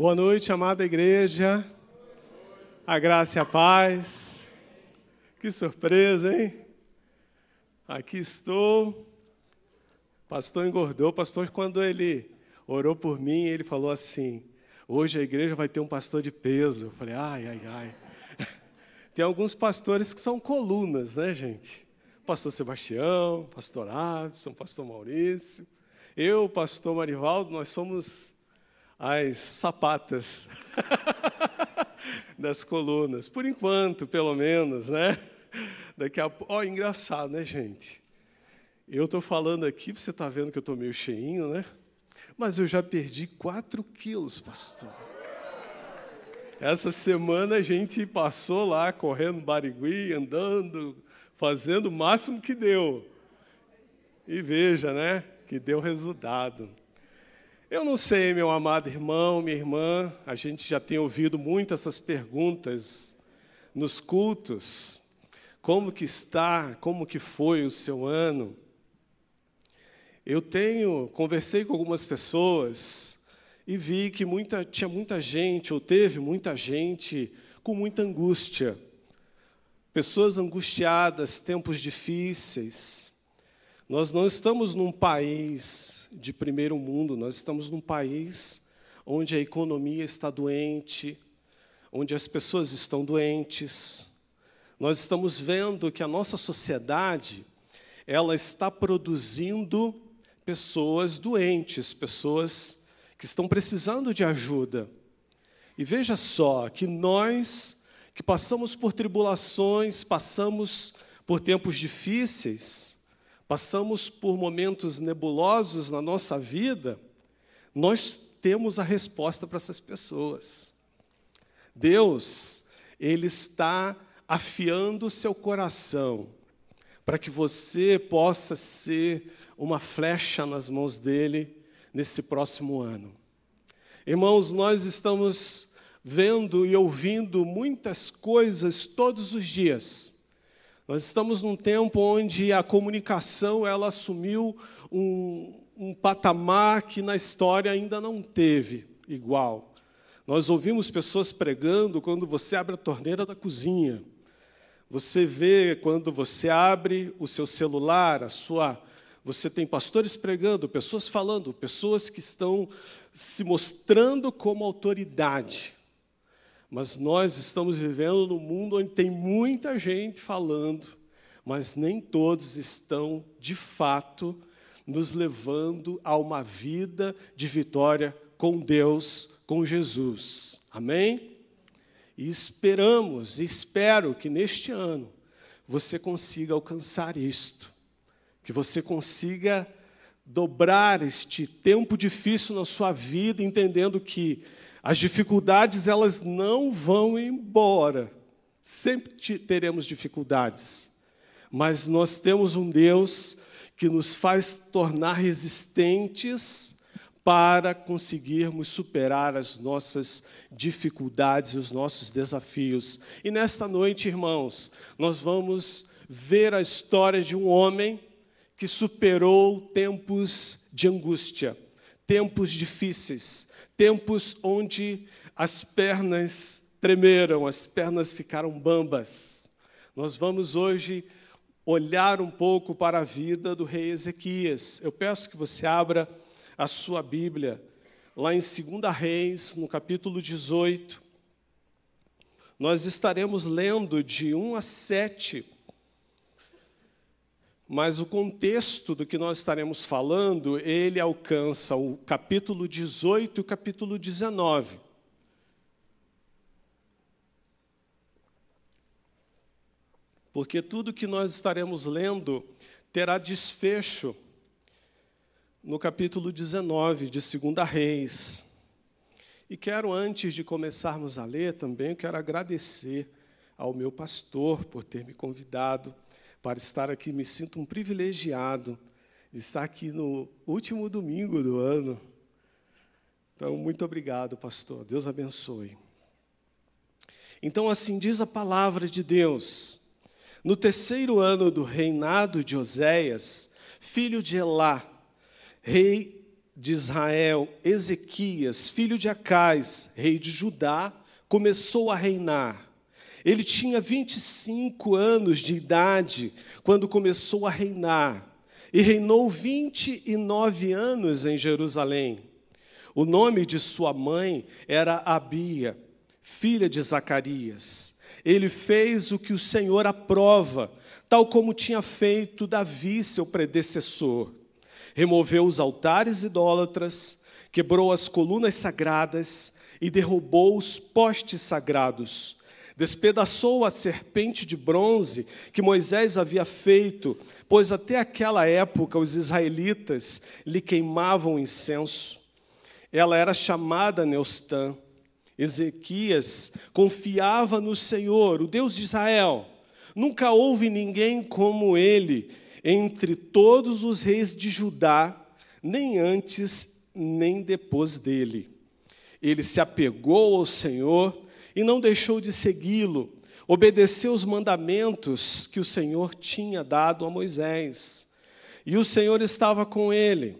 Boa noite, amada igreja. A graça e a paz. Que surpresa, hein? Aqui estou. Pastor engordou. Pastor, quando ele orou por mim, ele falou assim: Hoje a igreja vai ter um pastor de peso. Eu falei: Ai, ai, ai. Tem alguns pastores que são colunas, né, gente? Pastor Sebastião, pastor Avison, pastor Maurício. Eu, pastor Marivaldo, nós somos as sapatas das colunas, por enquanto, pelo menos, né? Daqui a pouco, oh, engraçado, né, gente? Eu estou falando aqui, você está vendo que eu estou meio cheinho, né? Mas eu já perdi 4 quilos, pastor. Essa semana a gente passou lá correndo Barigui, andando, fazendo o máximo que deu. E veja, né, que deu resultado. Eu não sei, meu amado irmão, minha irmã, a gente já tem ouvido muitas essas perguntas nos cultos. Como que está? Como que foi o seu ano? Eu tenho, conversei com algumas pessoas e vi que muita, tinha muita gente, ou teve muita gente com muita angústia. Pessoas angustiadas, tempos difíceis. Nós não estamos num país de primeiro mundo, nós estamos num país onde a economia está doente, onde as pessoas estão doentes. Nós estamos vendo que a nossa sociedade ela está produzindo pessoas doentes, pessoas que estão precisando de ajuda. E veja só que nós que passamos por tribulações, passamos por tempos difíceis, passamos por momentos nebulosos na nossa vida, nós temos a resposta para essas pessoas. Deus, Ele está afiando o seu coração para que você possa ser uma flecha nas mãos dele nesse próximo ano. Irmãos, nós estamos vendo e ouvindo muitas coisas todos os dias nós estamos num tempo onde a comunicação ela assumiu um, um patamar que na história ainda não teve igual. Nós ouvimos pessoas pregando quando você abre a torneira da cozinha. Você vê quando você abre o seu celular, a sua você tem pastores pregando, pessoas falando, pessoas que estão se mostrando como autoridade. Mas nós estamos vivendo num mundo onde tem muita gente falando, mas nem todos estão, de fato, nos levando a uma vida de vitória com Deus, com Jesus. Amém? E esperamos, e espero que neste ano você consiga alcançar isto, que você consiga dobrar este tempo difícil na sua vida, entendendo que as dificuldades elas não vão embora. Sempre teremos dificuldades, mas nós temos um Deus que nos faz tornar resistentes para conseguirmos superar as nossas dificuldades e os nossos desafios. E nesta noite, irmãos, nós vamos ver a história de um homem que superou tempos de angústia, tempos difíceis, tempos onde as pernas tremeram, as pernas ficaram bambas. Nós vamos hoje olhar um pouco para a vida do rei Ezequias. Eu peço que você abra a sua Bíblia lá em 2 Reis, no capítulo 18. Nós estaremos lendo de 1 a 7 mas o contexto do que nós estaremos falando, ele alcança o capítulo 18 e o capítulo 19. Porque tudo que nós estaremos lendo terá desfecho no capítulo 19 de 2 Reis. E quero, antes de começarmos a ler, também quero agradecer ao meu pastor por ter me convidado para estar aqui. Me sinto um privilegiado de estar aqui no último domingo do ano. Então, muito obrigado, pastor. Deus abençoe. Então, assim diz a palavra de Deus. No terceiro ano do reinado de Oséias, filho de Elá, rei de Israel, Ezequias, filho de Acais, rei de Judá, começou a reinar. Ele tinha 25 anos de idade quando começou a reinar, e reinou 29 anos em Jerusalém. O nome de sua mãe era Abia, filha de Zacarias. Ele fez o que o Senhor aprova, tal como tinha feito Davi, seu predecessor. Removeu os altares idólatras, quebrou as colunas sagradas e derrubou os postes sagrados. Despedaçou a serpente de bronze que Moisés havia feito, pois até aquela época os israelitas lhe queimavam incenso. Ela era chamada Neustã. Ezequias confiava no Senhor, o Deus de Israel. Nunca houve ninguém como ele entre todos os reis de Judá, nem antes nem depois dele. Ele se apegou ao Senhor e não deixou de segui-lo, obedeceu os mandamentos que o Senhor tinha dado a Moisés. E o Senhor estava com ele,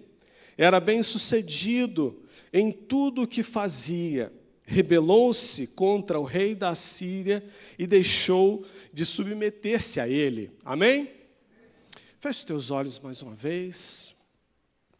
era bem-sucedido em tudo o que fazia. Rebelou-se contra o rei da Síria e deixou de submeter-se a ele. Amém? Feche os teus olhos mais uma vez.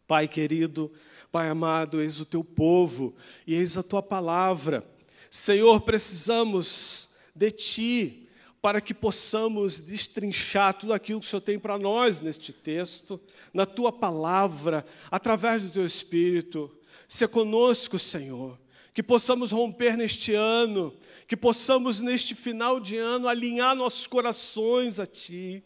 Pai querido, Pai amado, eis o teu povo e eis a tua palavra. Senhor, precisamos de ti para que possamos destrinchar tudo aquilo que o Senhor tem para nós neste texto, na tua palavra, através do teu espírito. Se conosco, Senhor, que possamos romper neste ano, que possamos neste final de ano alinhar nossos corações a ti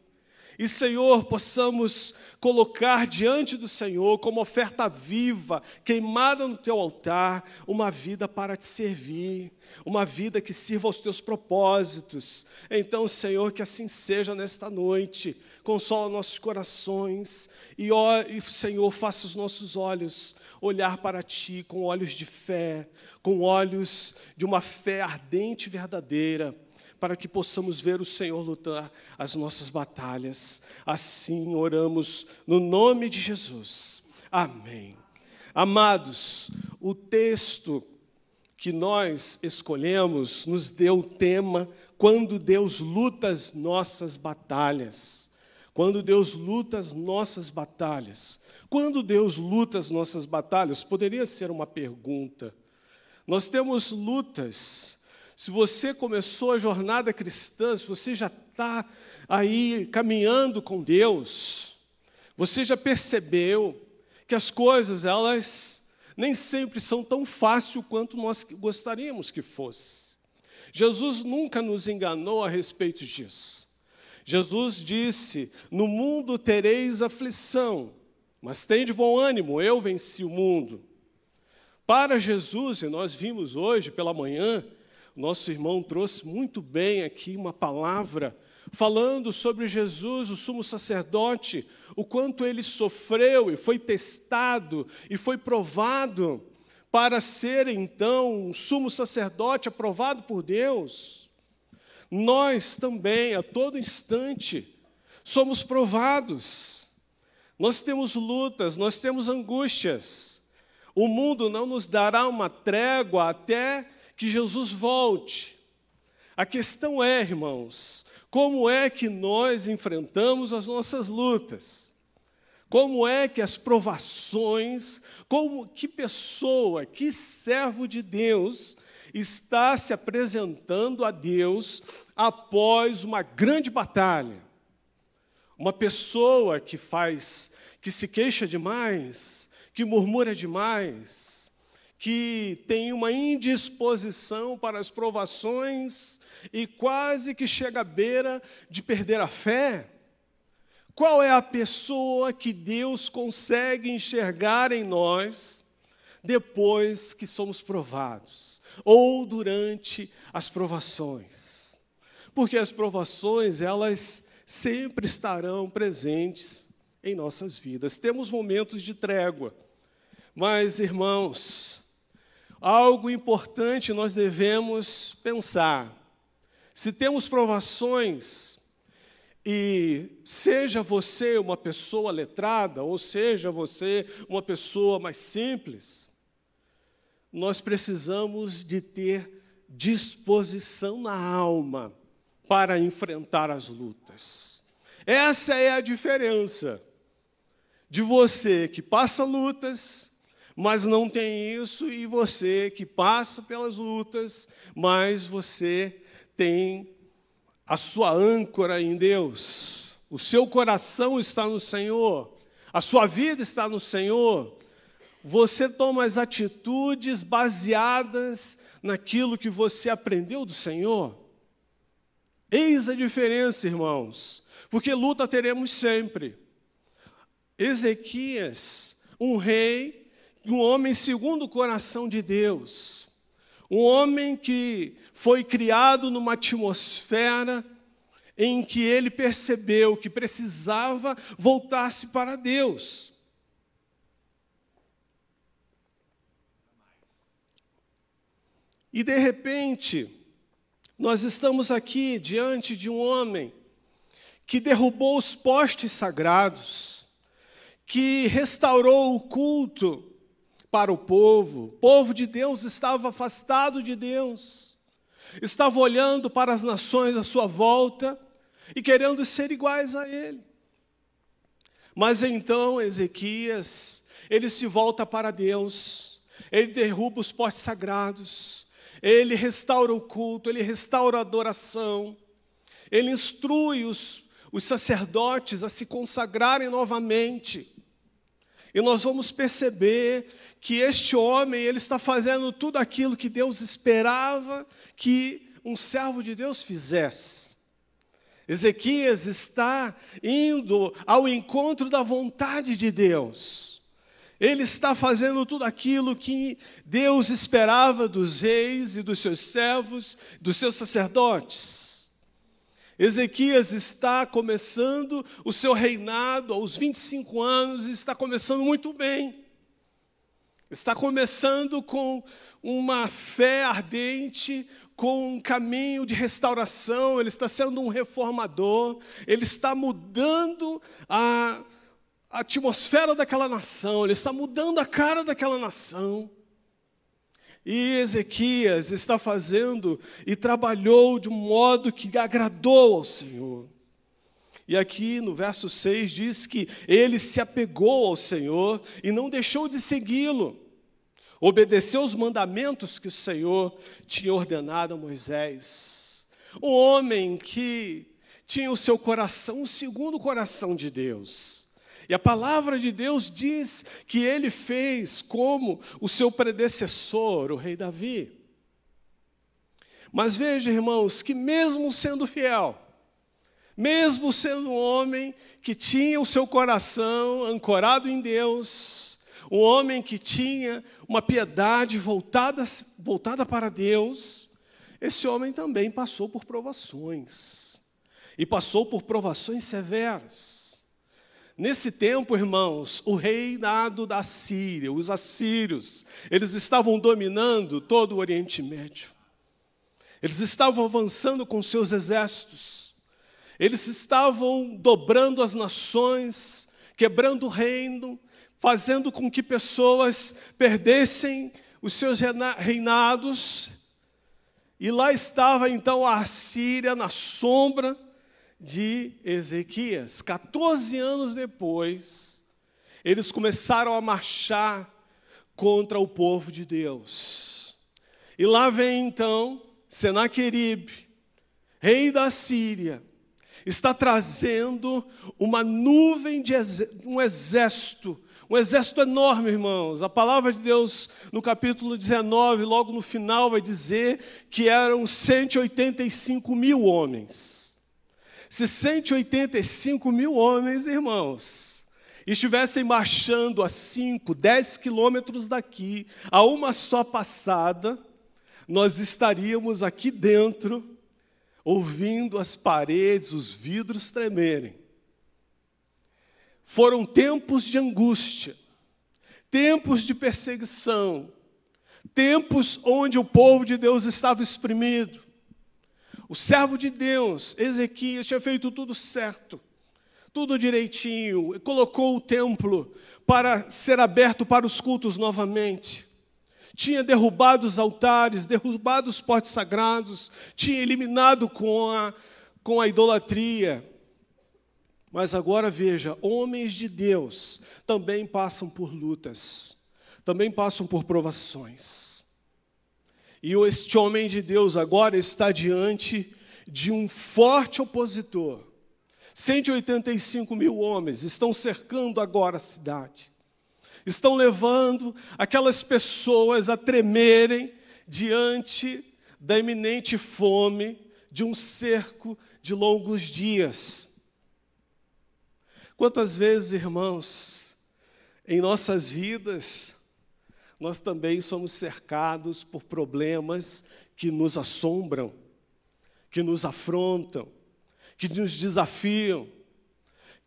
e, Senhor, possamos colocar diante do Senhor, como oferta viva, queimada no teu altar, uma vida para te servir, uma vida que sirva aos teus propósitos. Então, Senhor, que assim seja nesta noite. Consola nossos corações e, ó, e, Senhor, faça os nossos olhos olhar para Ti com olhos de fé, com olhos de uma fé ardente e verdadeira para que possamos ver o Senhor lutar as nossas batalhas. Assim oramos no nome de Jesus. Amém. Amados, o texto que nós escolhemos nos deu o tema quando Deus luta as nossas batalhas. Quando Deus luta as nossas batalhas. Quando Deus luta as nossas batalhas, poderia ser uma pergunta. Nós temos lutas se você começou a jornada cristã, se você já está aí caminhando com Deus, você já percebeu que as coisas, elas nem sempre são tão fáceis quanto nós gostaríamos que fosse. Jesus nunca nos enganou a respeito disso. Jesus disse: No mundo tereis aflição, mas tem de bom ânimo, eu venci o mundo. Para Jesus, e nós vimos hoje pela manhã, nosso irmão trouxe muito bem aqui uma palavra falando sobre Jesus, o sumo sacerdote, o quanto ele sofreu e foi testado e foi provado para ser então um sumo sacerdote aprovado por Deus. Nós também, a todo instante, somos provados. Nós temos lutas, nós temos angústias. O mundo não nos dará uma trégua até que Jesus volte. A questão é, irmãos, como é que nós enfrentamos as nossas lutas? Como é que as provações, como que pessoa, que servo de Deus está se apresentando a Deus após uma grande batalha? Uma pessoa que faz, que se queixa demais, que murmura demais, que tem uma indisposição para as provações e quase que chega à beira de perder a fé? Qual é a pessoa que Deus consegue enxergar em nós depois que somos provados ou durante as provações? Porque as provações, elas sempre estarão presentes em nossas vidas. Temos momentos de trégua, mas, irmãos, algo importante nós devemos pensar. Se temos provações, E seja você uma pessoa letrada, ou seja você uma pessoa mais simples, nós precisamos de ter disposição na alma para enfrentar as lutas. Essa é a diferença de você que passa lutas, mas não tem isso, e você que passa pelas lutas, mas você tem a sua âncora em Deus, o seu coração está no Senhor, a sua vida está no Senhor, você toma as atitudes baseadas naquilo que você aprendeu do Senhor. Eis a diferença, irmãos, porque luta teremos sempre. Ezequias, um rei, um homem segundo o coração de Deus, um homem que foi criado numa atmosfera em que ele percebeu que precisava voltar-se para Deus. E de repente, nós estamos aqui diante de um homem que derrubou os postes sagrados, que restaurou o culto para o povo. O povo de Deus estava afastado de Deus, estava olhando para as nações à sua volta e querendo ser iguais a ele. Mas então Ezequias, ele se volta para Deus, ele derruba os postes sagrados, ele restaura o culto, ele restaura a adoração, ele instrui os, os sacerdotes a se consagrarem novamente. E nós vamos perceber que este homem, ele está fazendo tudo aquilo que Deus esperava que um servo de Deus fizesse. Ezequias está indo ao encontro da vontade de Deus. Ele está fazendo tudo aquilo que Deus esperava dos reis e dos seus servos, dos seus sacerdotes. Ezequias está começando o seu reinado aos 25 anos e está começando muito bem. Está começando com uma fé ardente, com um caminho de restauração, ele está sendo um reformador, ele está mudando a, atmosfera daquela nação, ele está mudando a cara daquela nação. E Ezequias está fazendo e trabalhou de um modo que agradou ao Senhor. E aqui no verso 6 diz que ele se apegou ao Senhor e não deixou de segui-lo. Obedeceu os mandamentos que o Senhor tinha ordenado a Moisés. Um homem que tinha o seu coração segundo o coração de Deus. E a palavra de Deus diz que ele fez como o seu predecessor, o rei Davi. Mas veja, irmãos, que mesmo sendo fiel, mesmo sendo um homem que tinha o seu coração ancorado em Deus, um homem que tinha uma piedade voltada, voltada para Deus, esse homem também passou por provações. E passou por provações severas. Nesse tempo, irmãos, o reinado da Síria, os assírios, eles estavam dominando todo o Oriente Médio. Eles estavam avançando com seus exércitos. Eles estavam dobrando as nações, quebrando o reino, fazendo com que pessoas perdessem os seus reinados. E lá estava então a Assíria na sombra de Ezequias. 14 anos depois, eles começaram a marchar contra o povo de Deus. E lá vem então Senaqueribe, rei da Síria, está trazendo uma nuvem de um exército, um exército enorme, irmãos. A palavra de Deus, no capítulo 19, logo no final, vai dizer que eram 185 mil homens. Se 185 mil homens, irmãos, estivessem marchando a 5, 10 quilômetros daqui, a uma só passada, nós estaríamos aqui dentro, ouvindo as paredes, os vidros tremerem. Foram tempos de angústia, tempos de perseguição, tempos onde o povo de Deus estava exprimido, O servo de Deus, Ezequias, tinha feito tudo certo, tudo direitinho, colocou o templo para ser aberto para os cultos novamente. Tinha derrubado os altares, derrubado os potes sagrados, tinha eliminado com a, com a idolatria. Mas agora veja, homens de Deus também passam por lutas, também passam por provações. E este homem de Deus agora está diante de um forte opositor. 185 mil homens estão cercando agora a cidade. Estão levando aquelas pessoas a tremerem diante da iminente fome de um cerco de longos dias. Quantas vezes, irmãos, em nossas vidas, nós também somos cercados por problemas que nos assombram, que nos afrontam, que nos desafiam,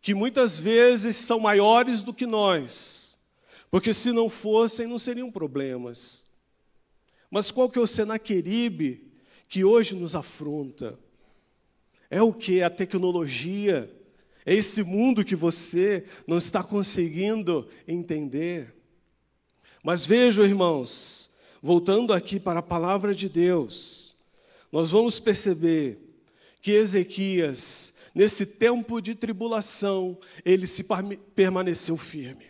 que muitas vezes são maiores do que nós, porque se não fossem, não seriam problemas. Mas qual que é o Senaqueribe que hoje nos afronta? É o que? A tecnologia, é esse mundo que você não está conseguindo entender. Mas vejam, irmãos, voltando aqui para a palavra de Deus, nós vamos perceber que Ezequias, nesse tempo de tribulação, ele se permaneceu firme.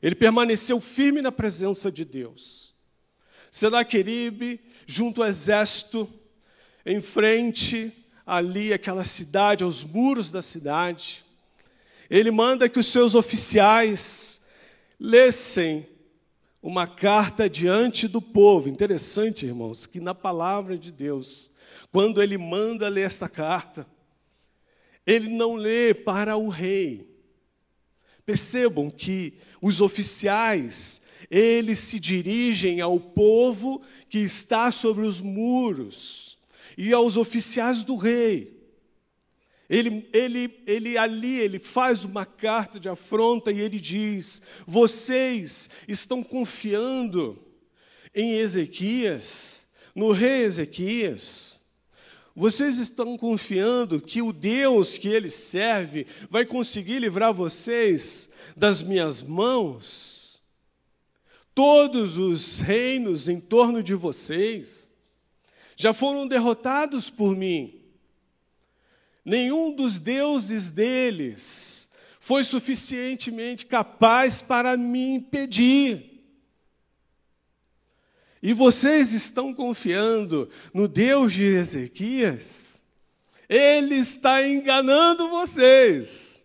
Ele permaneceu firme na presença de Deus. Senaqueribe, junto ao exército, em frente ali aquela cidade, aos muros da cidade, ele manda que os seus oficiais lessem uma carta diante do povo. Interessante, irmãos, que na palavra de Deus, quando ele manda ler esta carta, ele não lê para o rei. Percebam que os oficiais, eles se dirigem ao povo que está sobre os muros e aos oficiais do rei. Ele, ele, ele ali, ele faz uma carta de afronta e ele diz: Vocês estão confiando em Ezequias, no rei Ezequias. Vocês estão confiando que o Deus que ele serve vai conseguir livrar vocês das minhas mãos? Todos os reinos em torno de vocês já foram derrotados por mim nenhum dos deuses deles foi suficientemente capaz para me impedir. E vocês estão confiando no Deus de Ezequias? Ele está enganando vocês.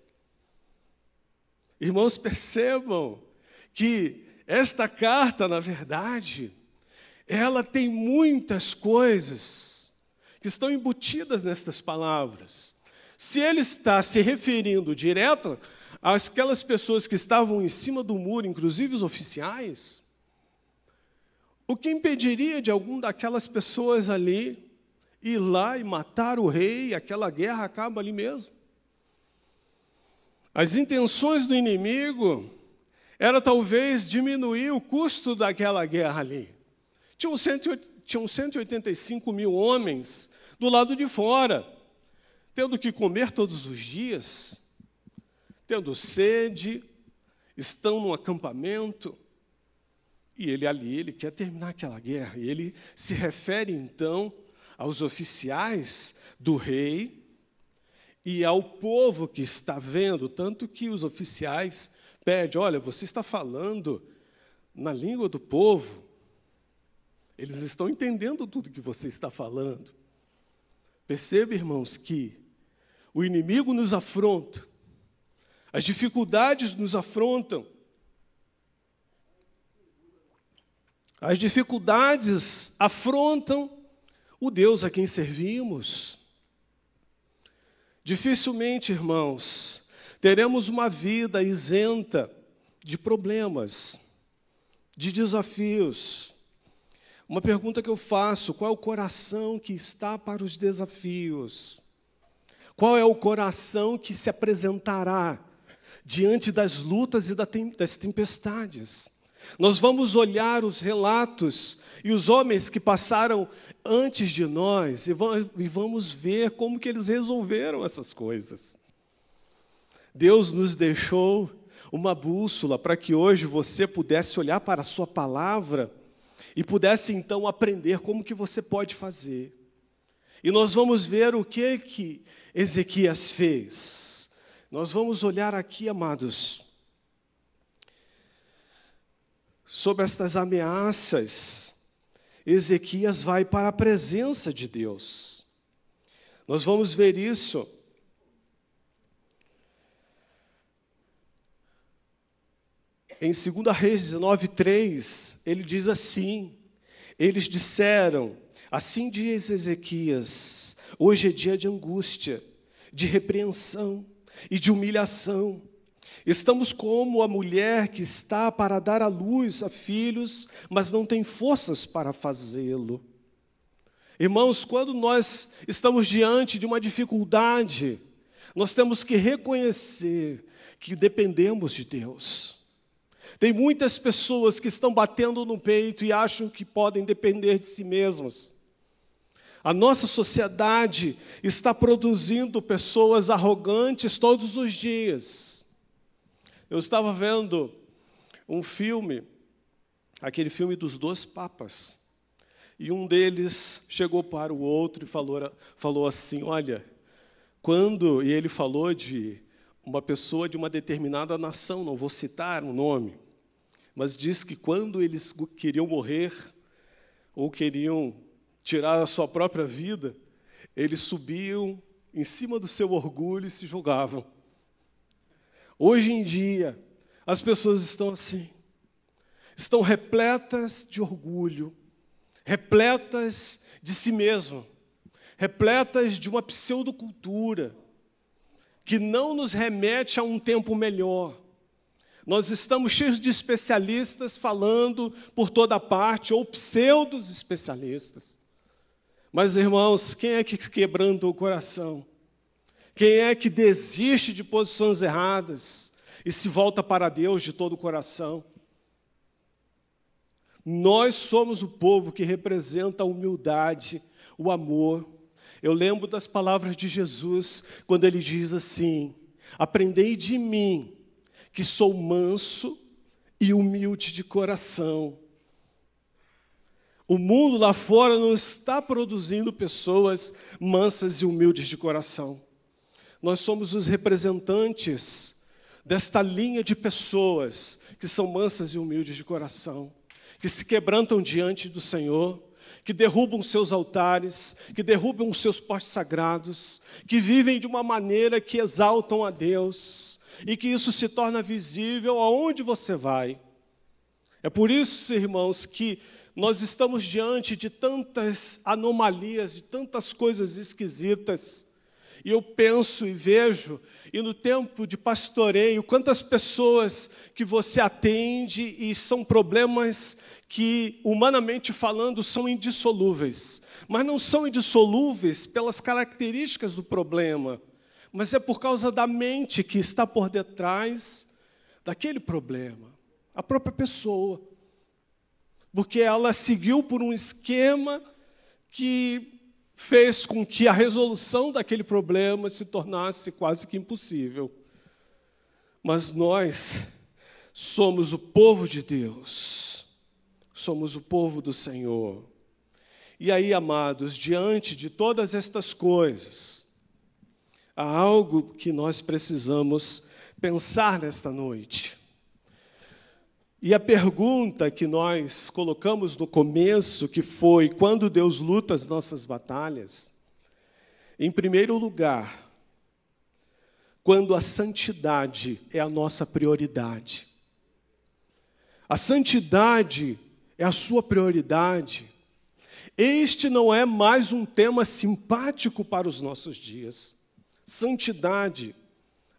Irmãos, percebam que esta carta, na verdade, ela tem muitas coisas que estão embutidas nestas palavras. Se ele está se referindo direto àquelas pessoas que estavam em cima do muro, inclusive os oficiais, o que impediria de algum daquelas pessoas ali ir lá e matar o rei, e aquela guerra acaba ali mesmo? As intenções do inimigo era talvez diminuir o custo daquela guerra ali. Tinham 185 mil homens do lado de fora tendo que comer todos os dias, tendo sede, estão num acampamento, e ele ali, ele quer terminar aquela guerra. E ele se refere então aos oficiais do rei e ao povo que está vendo, tanto que os oficiais pedem: olha, você está falando na língua do povo, eles estão entendendo tudo que você está falando. Perceba, irmãos, que o inimigo nos afronta, as dificuldades nos afrontam. As dificuldades afrontam o Deus a quem servimos. Dificilmente, irmãos, teremos uma vida isenta de problemas, de desafios. Uma pergunta que eu faço: qual é o coração que está para os desafios? Qual é o coração que se apresentará diante das lutas e das tempestades? Nós vamos olhar os relatos e os homens que passaram antes de nós e vamos ver como que eles resolveram essas coisas. Deus nos deixou uma bússola para que hoje você pudesse olhar para a sua palavra e pudesse então aprender como que você pode fazer. E nós vamos ver o que que Ezequias fez. Nós vamos olhar aqui, amados, sobre estas ameaças. Ezequias vai para a presença de Deus. Nós vamos ver isso Em 2 Reis 19, 3, ele diz assim: Eles disseram, assim diz Ezequias, hoje é dia de angústia, de repreensão e de humilhação. Estamos como a mulher que está para dar à luz a filhos, mas não tem forças para fazê-lo. Irmãos, quando nós estamos diante de uma dificuldade, nós temos que reconhecer que dependemos de Deus. Tem muitas pessoas que estão batendo no peito e acham que podem depender de si mesmas. A nossa sociedade está produzindo pessoas arrogantes todos os dias. Eu estava vendo um filme, aquele filme dos dois papas, e um deles chegou para o outro e falou, falou assim: Olha, quando, e ele falou de uma pessoa de uma determinada nação, não vou citar o nome, mas diz que quando eles queriam morrer ou queriam tirar a sua própria vida, eles subiam em cima do seu orgulho e se jogavam. Hoje em dia, as pessoas estão assim, estão repletas de orgulho, repletas de si mesmo, repletas de uma pseudocultura que não nos remete a um tempo melhor, nós estamos cheios de especialistas falando por toda parte, ou pseudos especialistas. Mas, irmãos, quem é que quebranta o coração? Quem é que desiste de posições erradas e se volta para Deus de todo o coração? Nós somos o povo que representa a humildade, o amor. Eu lembro das palavras de Jesus, quando ele diz assim: Aprendei de mim, que sou manso e humilde de coração. O mundo lá fora não está produzindo pessoas mansas e humildes de coração. Nós somos os representantes desta linha de pessoas que são mansas e humildes de coração, que se quebrantam diante do Senhor, que derrubam seus altares, que derrubam os seus postes sagrados, que vivem de uma maneira que exaltam a Deus e que isso se torna visível aonde você vai. É por isso, irmãos, que nós estamos diante de tantas anomalias, de tantas coisas esquisitas. E eu penso e vejo, e no tempo de pastoreio, quantas pessoas que você atende e são problemas que, humanamente falando, são indissolúveis. Mas não são indissolúveis pelas características do problema mas é por causa da mente que está por detrás daquele problema, a própria pessoa. Porque ela seguiu por um esquema que fez com que a resolução daquele problema se tornasse quase que impossível. Mas nós somos o povo de Deus, somos o povo do Senhor. E aí, amados, diante de todas estas coisas, Há algo que nós precisamos pensar nesta noite. E a pergunta que nós colocamos no começo, que foi: quando Deus luta as nossas batalhas? Em primeiro lugar, quando a santidade é a nossa prioridade. A santidade é a sua prioridade. Este não é mais um tema simpático para os nossos dias santidade.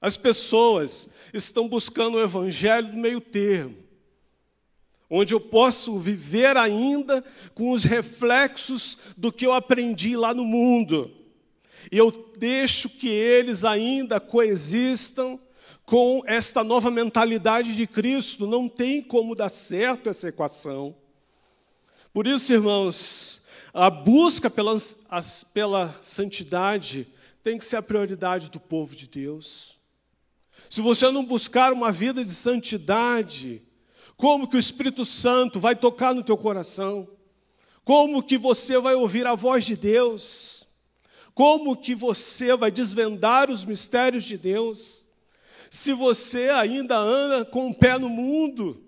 As pessoas estão buscando o evangelho do meio termo, onde eu posso viver ainda com os reflexos do que eu aprendi lá no mundo. E eu deixo que eles ainda coexistam com esta nova mentalidade de Cristo, não tem como dar certo essa equação. Por isso, irmãos, a busca pela, as, pela santidade tem que ser a prioridade do povo de Deus. Se você não buscar uma vida de santidade, como que o Espírito Santo vai tocar no teu coração? Como que você vai ouvir a voz de Deus? Como que você vai desvendar os mistérios de Deus? Se você ainda anda com o pé no mundo,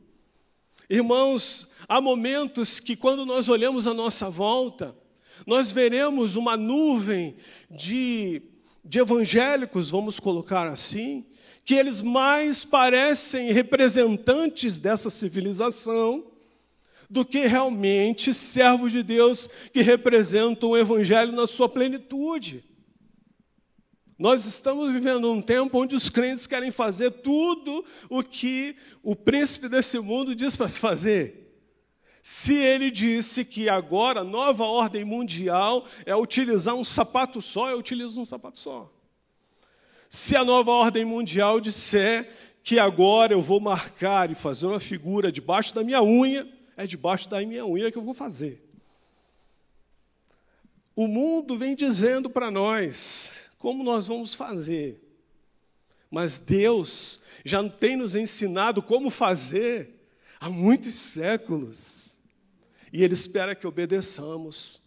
irmãos, há momentos que quando nós olhamos à nossa volta, nós veremos uma nuvem de, de evangélicos, vamos colocar assim, que eles mais parecem representantes dessa civilização do que realmente servos de Deus que representam o Evangelho na sua plenitude. Nós estamos vivendo um tempo onde os crentes querem fazer tudo o que o príncipe desse mundo diz para se fazer. Se ele disse que agora a nova ordem mundial é utilizar um sapato só, eu utilizo um sapato só. Se a nova ordem mundial disser que agora eu vou marcar e fazer uma figura debaixo da minha unha, é debaixo da minha unha que eu vou fazer. O mundo vem dizendo para nós como nós vamos fazer, mas Deus já tem nos ensinado como fazer há muitos séculos, e Ele espera que obedeçamos.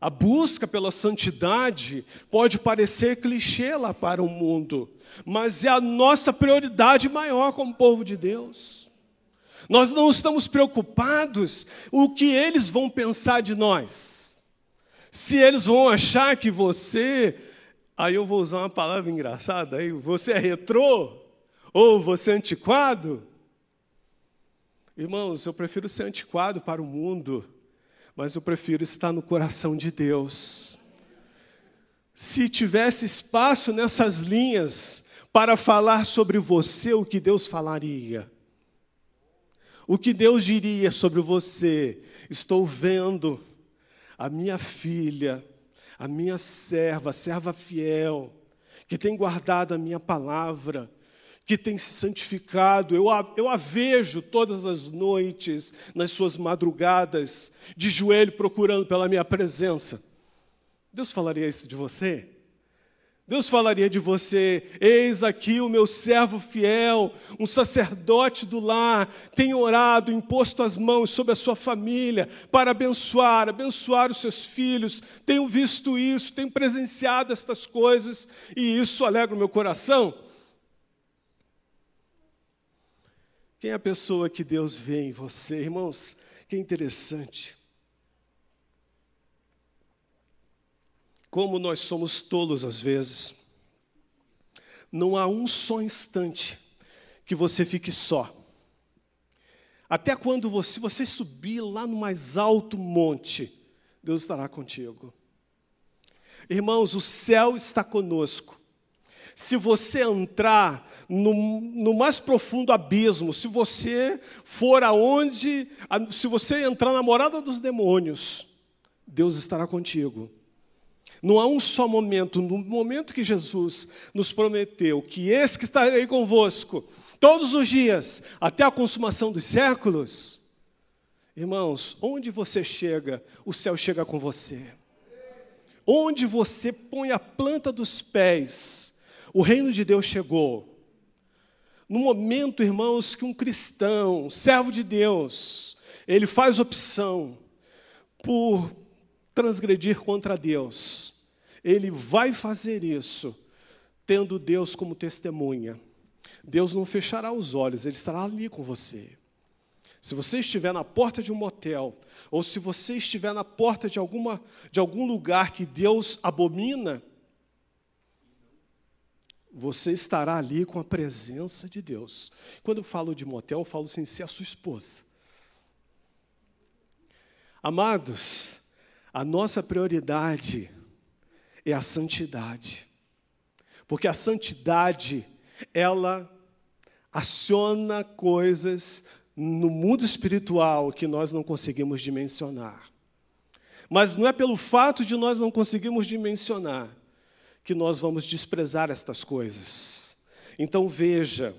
A busca pela santidade pode parecer clichê lá para o mundo, mas é a nossa prioridade maior como povo de Deus. Nós não estamos preocupados o que eles vão pensar de nós. Se eles vão achar que você, aí eu vou usar uma palavra engraçada, aí você é retrô ou você é antiquado. Irmãos, eu prefiro ser antiquado para o mundo mas eu prefiro estar no coração de Deus. Se tivesse espaço nessas linhas para falar sobre você, o que Deus falaria? O que Deus diria sobre você? Estou vendo a minha filha, a minha serva, serva fiel, que tem guardado a minha palavra, que tem se santificado. Eu a, eu a vejo todas as noites, nas suas madrugadas, de joelho procurando pela minha presença. Deus falaria isso de você? Deus falaria de você: Eis aqui o meu servo fiel, um sacerdote do lar, tem orado, imposto as mãos sobre a sua família para abençoar, abençoar os seus filhos. Tenho visto isso, tenho presenciado estas coisas e isso alegra o meu coração. Quem é a pessoa que Deus vê em você, irmãos? Que interessante. Como nós somos tolos às vezes. Não há um só instante que você fique só. Até quando você, você subir lá no mais alto monte, Deus estará contigo. Irmãos, o céu está conosco. Se você entrar no, no, mais profundo abismo, se você for aonde, se você entrar na morada dos demônios, Deus estará contigo. Não há um só momento, no momento que Jesus nos prometeu que esse que estarei convosco todos os dias, até a consumação dos séculos, irmãos, onde você chega, o céu chega com você. Onde você põe a planta dos pés, o reino de Deus chegou. No momento, irmãos, que um cristão, servo de Deus, ele faz opção por transgredir contra Deus, ele vai fazer isso tendo Deus como testemunha. Deus não fechará os olhos, ele estará ali com você. Se você estiver na porta de um motel, ou se você estiver na porta de, alguma, de algum lugar que Deus abomina, você estará ali com a presença de Deus. Quando eu falo de motel, eu falo sem ser a sua esposa. Amados, a nossa prioridade é a santidade. Porque a santidade, ela aciona coisas no mundo espiritual que nós não conseguimos dimensionar. Mas não é pelo fato de nós não conseguirmos dimensionar que nós vamos desprezar estas coisas. Então veja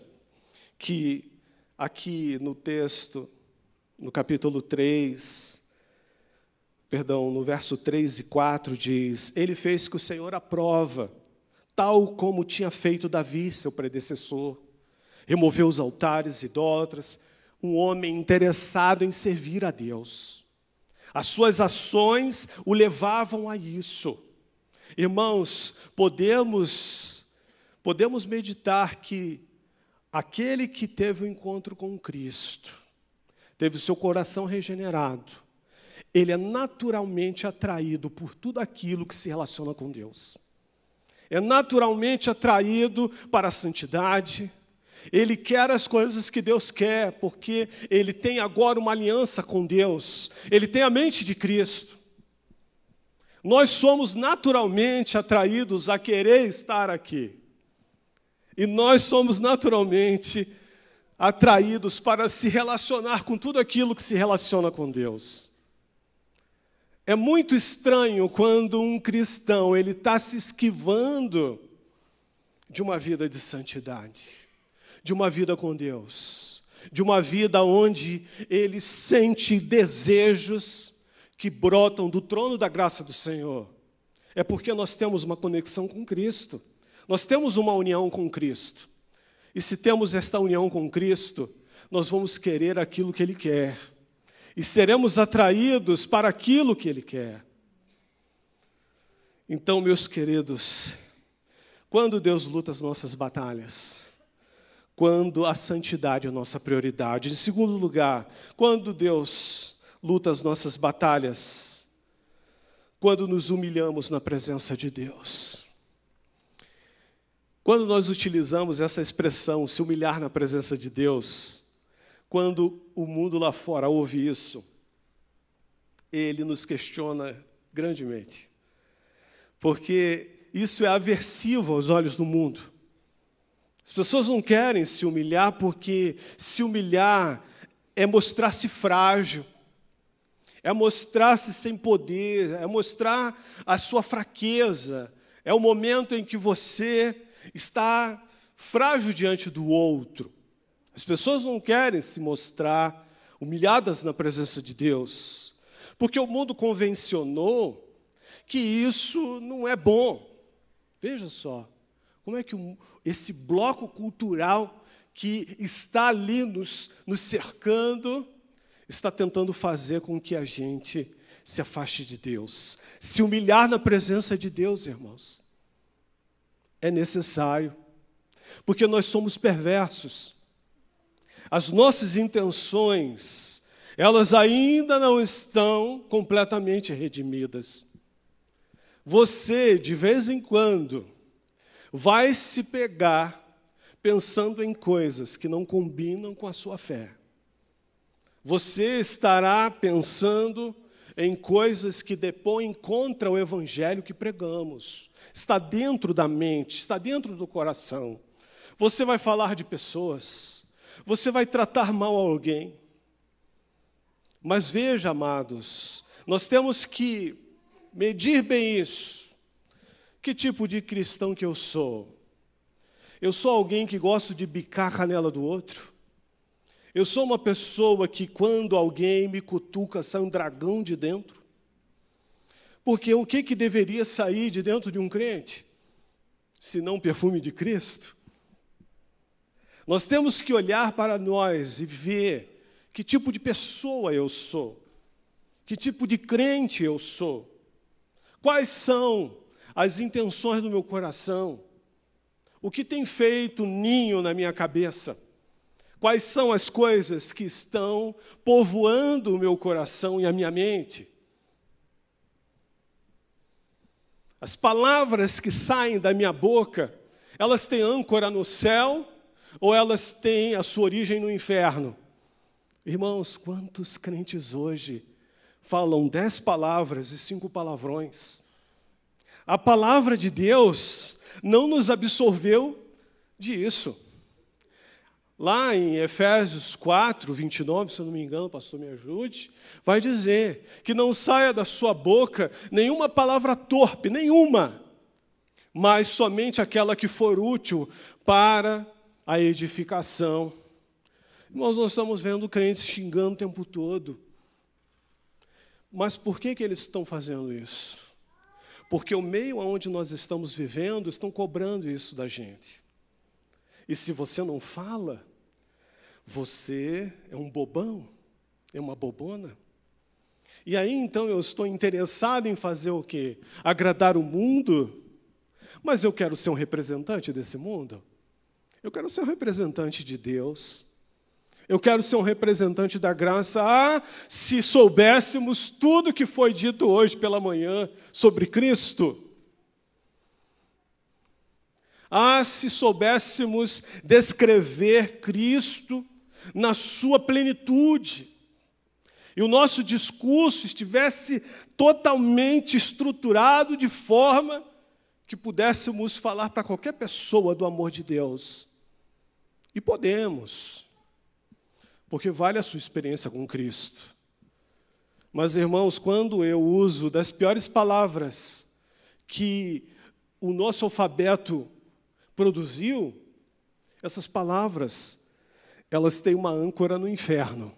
que aqui no texto, no capítulo 3, perdão, no verso 3 e 4 diz: Ele fez que o Senhor aprova, tal como tinha feito Davi, seu predecessor. Removeu os altares idólatras, um homem interessado em servir a Deus. As suas ações o levavam a isso. Irmãos, podemos podemos meditar que aquele que teve o um encontro com Cristo, teve o seu coração regenerado, ele é naturalmente atraído por tudo aquilo que se relaciona com Deus. É naturalmente atraído para a santidade, ele quer as coisas que Deus quer, porque ele tem agora uma aliança com Deus, ele tem a mente de Cristo. Nós somos naturalmente atraídos a querer estar aqui. E nós somos naturalmente atraídos para se relacionar com tudo aquilo que se relaciona com Deus. É muito estranho quando um cristão ele está se esquivando de uma vida de santidade de uma vida com Deus, de uma vida onde ele sente desejos que brotam do trono da graça do Senhor. É porque nós temos uma conexão com Cristo, nós temos uma união com Cristo. E se temos esta união com Cristo, nós vamos querer aquilo que Ele quer, e seremos atraídos para aquilo que Ele quer. Então, meus queridos, quando Deus luta as nossas batalhas, quando a santidade é a nossa prioridade. Em segundo lugar, quando Deus luta as nossas batalhas, quando nos humilhamos na presença de Deus. Quando nós utilizamos essa expressão, se humilhar na presença de Deus, quando o mundo lá fora ouve isso, ele nos questiona grandemente. Porque isso é aversivo aos olhos do mundo. As pessoas não querem se humilhar porque se humilhar é mostrar-se frágil, é mostrar-se sem poder, é mostrar a sua fraqueza. É o momento em que você está frágil diante do outro. As pessoas não querem se mostrar humilhadas na presença de Deus, porque o mundo convencionou que isso não é bom. Veja só, como é que esse bloco cultural que está ali nos, nos cercando, está tentando fazer com que a gente se afaste de Deus, se humilhar na presença de Deus, irmãos. É necessário, porque nós somos perversos. As nossas intenções, elas ainda não estão completamente redimidas. Você, de vez em quando, vai se pegar pensando em coisas que não combinam com a sua fé. Você estará pensando em coisas que depõem contra o evangelho que pregamos. Está dentro da mente, está dentro do coração. Você vai falar de pessoas, você vai tratar mal alguém. Mas veja, amados, nós temos que medir bem isso. Que tipo de cristão que eu sou? Eu sou alguém que gosto de bicar a canela do outro? Eu sou uma pessoa que, quando alguém me cutuca, sai um dragão de dentro? Porque o que, que deveria sair de dentro de um crente? Se não perfume de Cristo? Nós temos que olhar para nós e ver que tipo de pessoa eu sou, que tipo de crente eu sou, quais são as intenções do meu coração, o que tem feito ninho na minha cabeça, quais são as coisas que estão povoando o meu coração e a minha mente. As palavras que saem da minha boca, elas têm âncora no céu ou elas têm a sua origem no inferno? Irmãos, quantos crentes hoje falam dez palavras e cinco palavrões? A palavra de Deus não nos absorveu disso. Lá em Efésios 4, 29, se eu não me engano, pastor, me ajude, vai dizer que não saia da sua boca nenhuma palavra torpe, nenhuma, mas somente aquela que for útil para a edificação. Irmãos, nós estamos vendo crentes xingando o tempo todo. Mas por que, que eles estão fazendo isso? Porque o meio onde nós estamos vivendo estão cobrando isso da gente. E se você não fala, você é um bobão, é uma bobona. E aí então eu estou interessado em fazer o quê? Agradar o mundo, mas eu quero ser um representante desse mundo. Eu quero ser um representante de Deus. Eu quero ser um representante da graça. Ah, se soubéssemos tudo que foi dito hoje pela manhã sobre Cristo. Ah, se soubéssemos descrever Cristo na sua plenitude. E o nosso discurso estivesse totalmente estruturado de forma que pudéssemos falar para qualquer pessoa do amor de Deus. E podemos porque vale a sua experiência com Cristo. Mas, irmãos, quando eu uso das piores palavras que o nosso alfabeto produziu, essas palavras, elas têm uma âncora no inferno.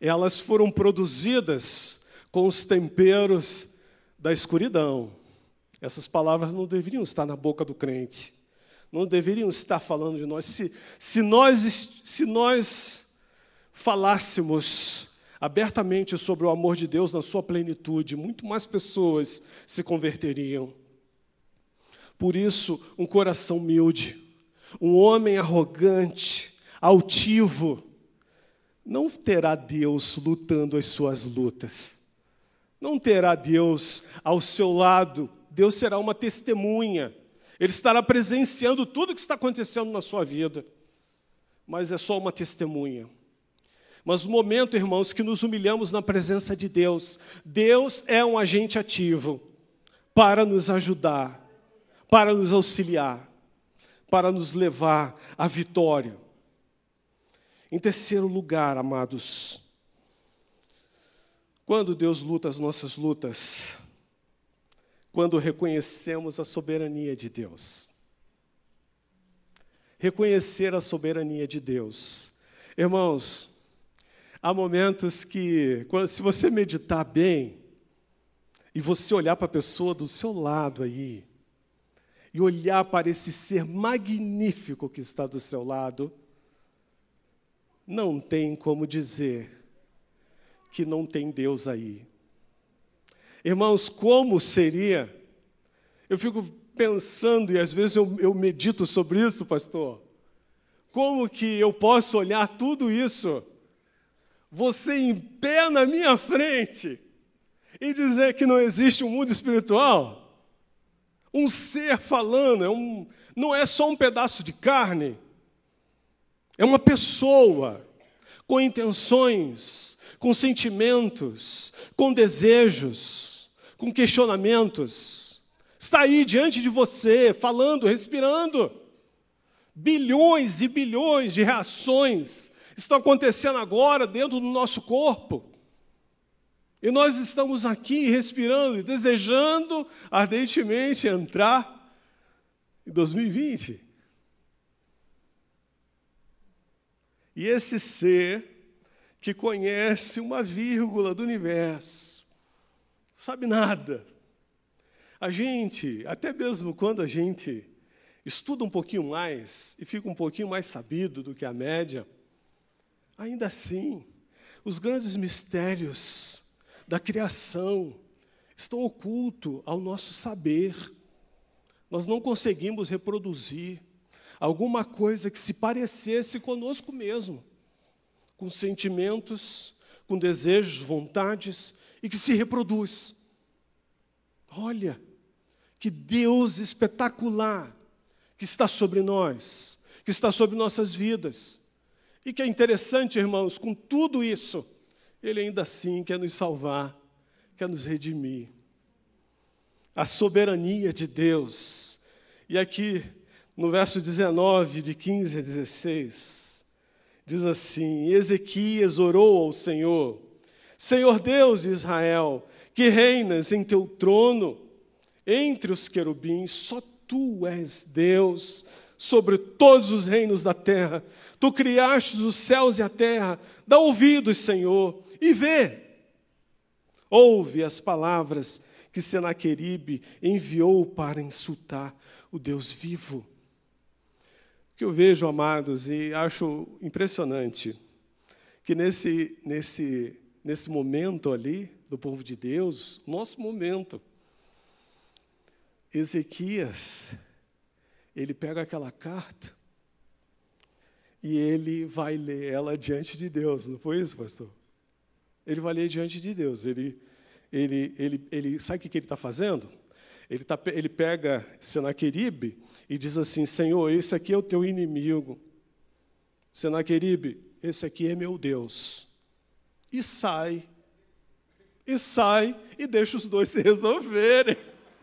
Elas foram produzidas com os temperos da escuridão. Essas palavras não deveriam estar na boca do crente. Não deveriam estar falando de nós. Se, se nós, se nós falássemos abertamente sobre o amor de Deus na sua plenitude, muito mais pessoas se converteriam. Por isso, um coração humilde, um homem arrogante, altivo, não terá Deus lutando as suas lutas. Não terá Deus ao seu lado. Deus será uma testemunha. Ele estará presenciando tudo o que está acontecendo na sua vida. Mas é só uma testemunha. Mas no momento, irmãos, que nos humilhamos na presença de Deus, Deus é um agente ativo para nos ajudar, para nos auxiliar, para nos levar à vitória. Em terceiro lugar, amados, quando Deus luta as nossas lutas, quando reconhecemos a soberania de Deus. Reconhecer a soberania de Deus. Irmãos, Há momentos que, se você meditar bem, e você olhar para a pessoa do seu lado aí, e olhar para esse ser magnífico que está do seu lado, não tem como dizer que não tem Deus aí. Irmãos, como seria? Eu fico pensando, e às vezes eu, eu medito sobre isso, pastor. Como que eu posso olhar tudo isso você em pé na minha frente e dizer que não existe um mundo espiritual? Um ser falando, é um, não é só um pedaço de carne, é uma pessoa com intenções, com sentimentos, com desejos, com questionamentos. Está aí diante de você, falando, respirando. Bilhões e bilhões de reações estão acontecendo agora dentro do nosso corpo. E nós estamos aqui respirando e desejando ardentemente entrar em 2020. E esse ser que conhece uma vírgula do universo, sabe nada. A gente, até mesmo quando a gente estuda um pouquinho mais e fica um pouquinho mais sabido do que a média, Ainda assim, os grandes mistérios da criação estão ocultos ao nosso saber. Nós não conseguimos reproduzir alguma coisa que se parecesse conosco mesmo, com sentimentos, com desejos, vontades e que se reproduz. Olha, que Deus espetacular que está sobre nós, que está sobre nossas vidas. E que é interessante, irmãos, com tudo isso, Ele ainda assim quer nos salvar, quer nos redimir. A soberania de Deus. E aqui, no verso 19, de 15 a 16, diz assim: Ezequias orou ao Senhor, Senhor Deus de Israel, que reinas em teu trono entre os querubins, só tu és Deus sobre todos os reinos da terra. Tu criastes os céus e a terra. Dá ouvidos, Senhor, e vê. Ouve as palavras que Senaqueribe enviou para insultar o Deus vivo. Que eu vejo, amados, e acho impressionante, que nesse, nesse, nesse momento ali do povo de Deus, nosso momento, Ezequias ele pega aquela carta e ele vai ler ela diante de Deus, não foi isso, pastor? Ele vai ler diante de Deus. Ele, ele, ele, ele sabe o que ele está fazendo? Ele, tá, ele pega Senaqueribe e diz assim: Senhor, esse aqui é o teu inimigo. Senaqueribe, esse aqui é meu Deus. E sai, e sai, e deixa os dois se resolverem.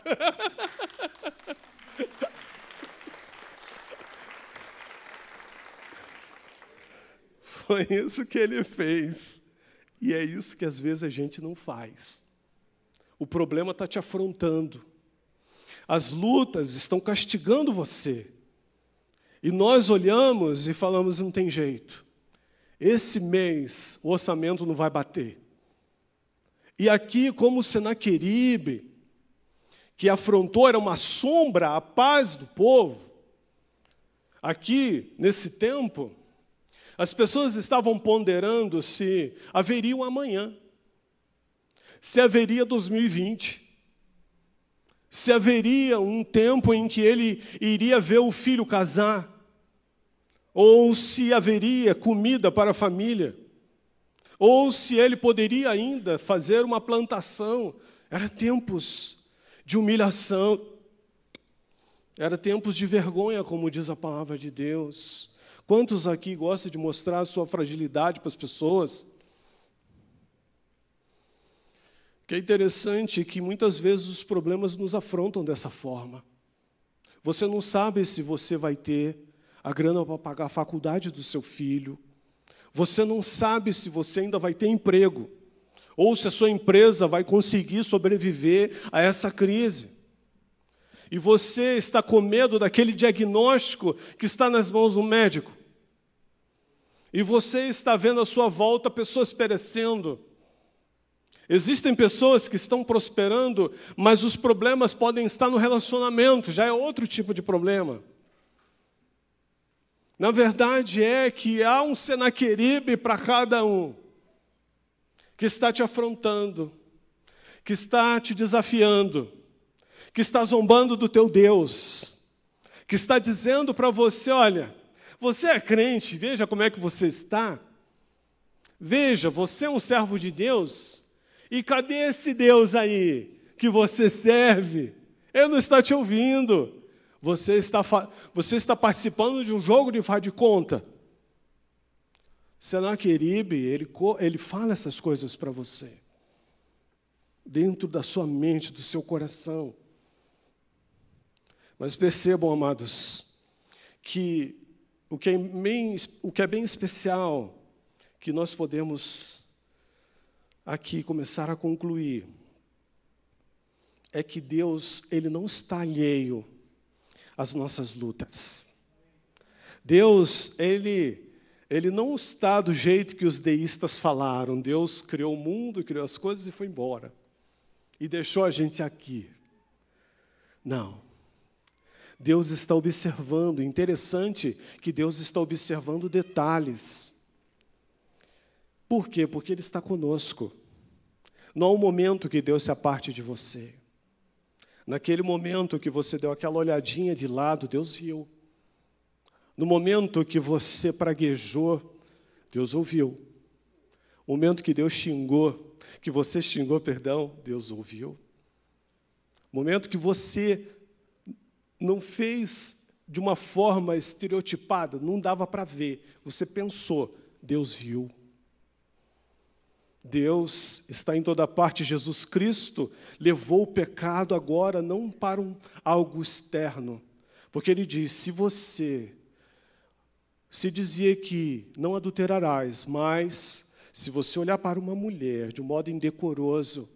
Foi isso que ele fez. E é isso que às vezes a gente não faz. O problema está te afrontando. As lutas estão castigando você. E nós olhamos e falamos: não tem jeito. Esse mês o orçamento não vai bater. E aqui, como Senaqueribe, que afrontou, era uma sombra à paz do povo, aqui, nesse tempo, as pessoas estavam ponderando se haveria um amanhã, se haveria 2020, se haveria um tempo em que ele iria ver o filho casar, ou se haveria comida para a família, ou se ele poderia ainda fazer uma plantação. Era tempos de humilhação, era tempos de vergonha, como diz a palavra de Deus. Quantos aqui gostam de mostrar a sua fragilidade para as pessoas? Que é interessante que muitas vezes os problemas nos afrontam dessa forma. Você não sabe se você vai ter a grana para pagar a faculdade do seu filho. Você não sabe se você ainda vai ter emprego. Ou se a sua empresa vai conseguir sobreviver a essa crise. E você está com medo daquele diagnóstico que está nas mãos do médico. E você está vendo à sua volta pessoas perecendo. Existem pessoas que estão prosperando, mas os problemas podem estar no relacionamento, já é outro tipo de problema. Na verdade é que há um Senaqueribe para cada um, que está te afrontando, que está te desafiando, que está zombando do teu Deus, que está dizendo para você: olha, você é crente, veja como é que você está. Veja, você é um servo de Deus. E cadê esse Deus aí que você serve? Ele não está te ouvindo. Você está, você está participando de um jogo de faz de conta. Senaqueribe, ele, ele fala essas coisas para você. Dentro da sua mente, do seu coração. Mas percebam, amados, que o que, é bem, o que é bem especial, que nós podemos aqui começar a concluir, é que Deus, Ele não está alheio às nossas lutas. Deus, Ele, Ele não está do jeito que os deístas falaram. Deus criou o mundo, criou as coisas e foi embora. E deixou a gente aqui. Não. Deus está observando. Interessante que Deus está observando detalhes. Por quê? Porque Ele está conosco. Não há um momento que Deus se aparte de você. Naquele momento que você deu aquela olhadinha de lado, Deus viu. No momento que você praguejou, Deus ouviu. O momento que Deus xingou, que você xingou, perdão, Deus ouviu. O momento que você não fez de uma forma estereotipada, não dava para ver. Você pensou, Deus viu. Deus está em toda parte. Jesus Cristo levou o pecado agora não para um, algo externo, porque ele diz: se você se dizia que não adulterarás, mas se você olhar para uma mulher de um modo indecoroso,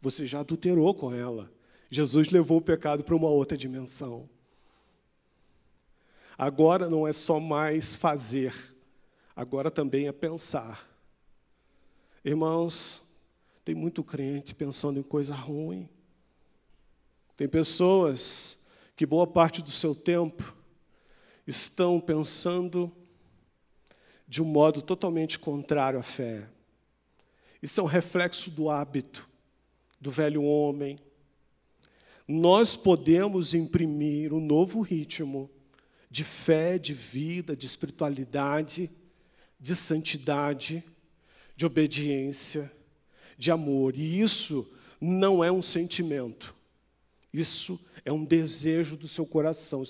você já adulterou com ela. Jesus levou o pecado para uma outra dimensão. Agora não é só mais fazer, agora também é pensar. Irmãos, tem muito crente pensando em coisa ruim. Tem pessoas que boa parte do seu tempo estão pensando de um modo totalmente contrário à fé. Isso é um reflexo do hábito do velho homem. Nós podemos imprimir um novo ritmo de fé, de vida, de espiritualidade, de santidade, de obediência, de amor. E isso não é um sentimento. Isso é um desejo do seu coração.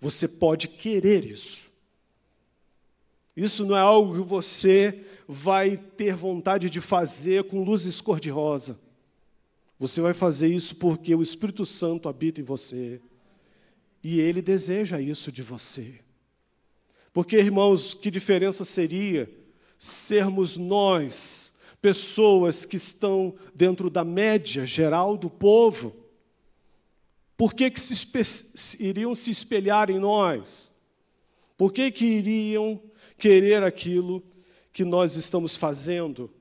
Você pode querer isso. Isso não é algo que você vai ter vontade de fazer com luzes cor-de-rosa. Você vai fazer isso porque o Espírito Santo habita em você. E ele deseja isso de você. Porque, irmãos, que diferença seria sermos nós, pessoas que estão dentro da média geral do povo? Por que, que se iriam se espelhar em nós? Por que, que iriam querer aquilo que nós estamos fazendo,